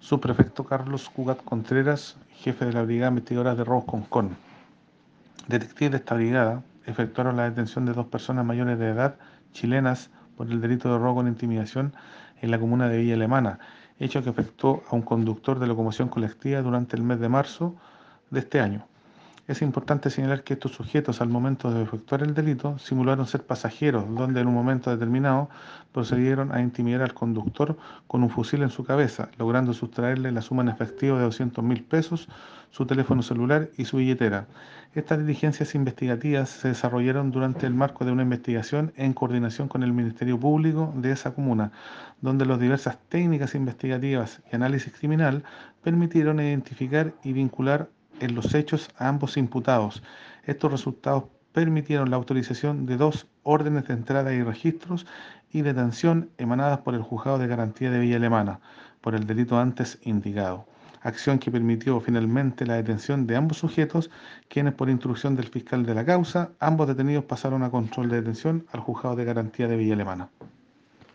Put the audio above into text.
Subprefecto Carlos Cugat Contreras, jefe de la Brigada Investigadora de Robos Concon. Detectives de esta brigada efectuaron la detención de dos personas mayores de edad chilenas por el delito de robo con intimidación en la comuna de Villa Alemana, hecho que afectó a un conductor de locomoción colectiva durante el mes de marzo de este año. Es importante señalar que estos sujetos al momento de efectuar el delito simularon ser pasajeros, donde en un momento determinado procedieron a intimidar al conductor con un fusil en su cabeza, logrando sustraerle la suma en efectivo de 200 mil pesos, su teléfono celular y su billetera. Estas diligencias investigativas se desarrollaron durante el marco de una investigación en coordinación con el Ministerio Público de esa comuna, donde las diversas técnicas investigativas y análisis criminal permitieron identificar y vincular en los hechos a ambos imputados. Estos resultados permitieron la autorización de dos órdenes de entrada y registros y detención emanadas por el Juzgado de Garantía de Villa Alemana por el delito antes indicado. Acción que permitió finalmente la detención de ambos sujetos, quienes por instrucción del fiscal de la causa, ambos detenidos pasaron a control de detención al Juzgado de Garantía de Villa Alemana.